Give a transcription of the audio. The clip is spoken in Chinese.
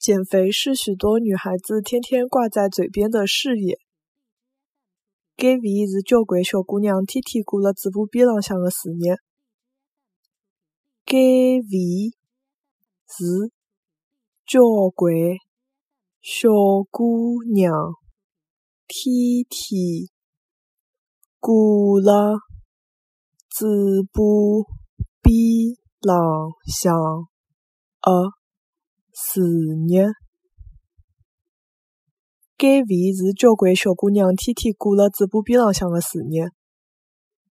减肥是许多女孩子天天挂在嘴边的事业。减肥是交关小姑娘天天挂辣嘴巴边浪向的事业。减肥是交关小姑娘天天挂辣嘴巴边浪向的事业。减肥是交关小姑娘天天挂辣嘴巴边浪向的事业。